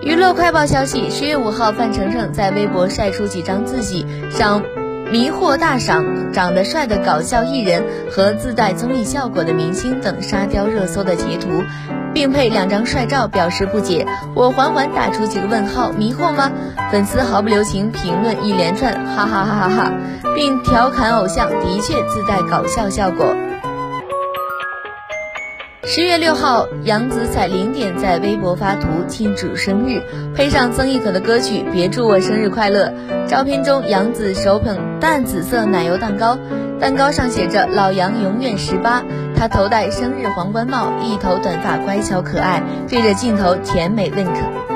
娱乐快报消息：十月五号，范丞丞在微博晒出几张自己赏迷惑大赏、长得帅的搞笑艺人和自带综艺效果的明星等沙雕热搜的截图，并配两张帅照，表示不解。我缓缓打出几个问号：迷惑吗？粉丝毫不留情评论一连串，哈哈哈哈哈，并调侃偶像的确自带搞笑效果。十月六号，杨紫在零点在微博发图庆祝生日，配上曾轶可的歌曲《别祝我生日快乐》。照片中，杨紫手捧淡紫色奶油蛋糕，蛋糕上写着“老杨永远十八”。她头戴生日皇冠帽，一头短发乖巧可爱，对着镜头甜美 wink。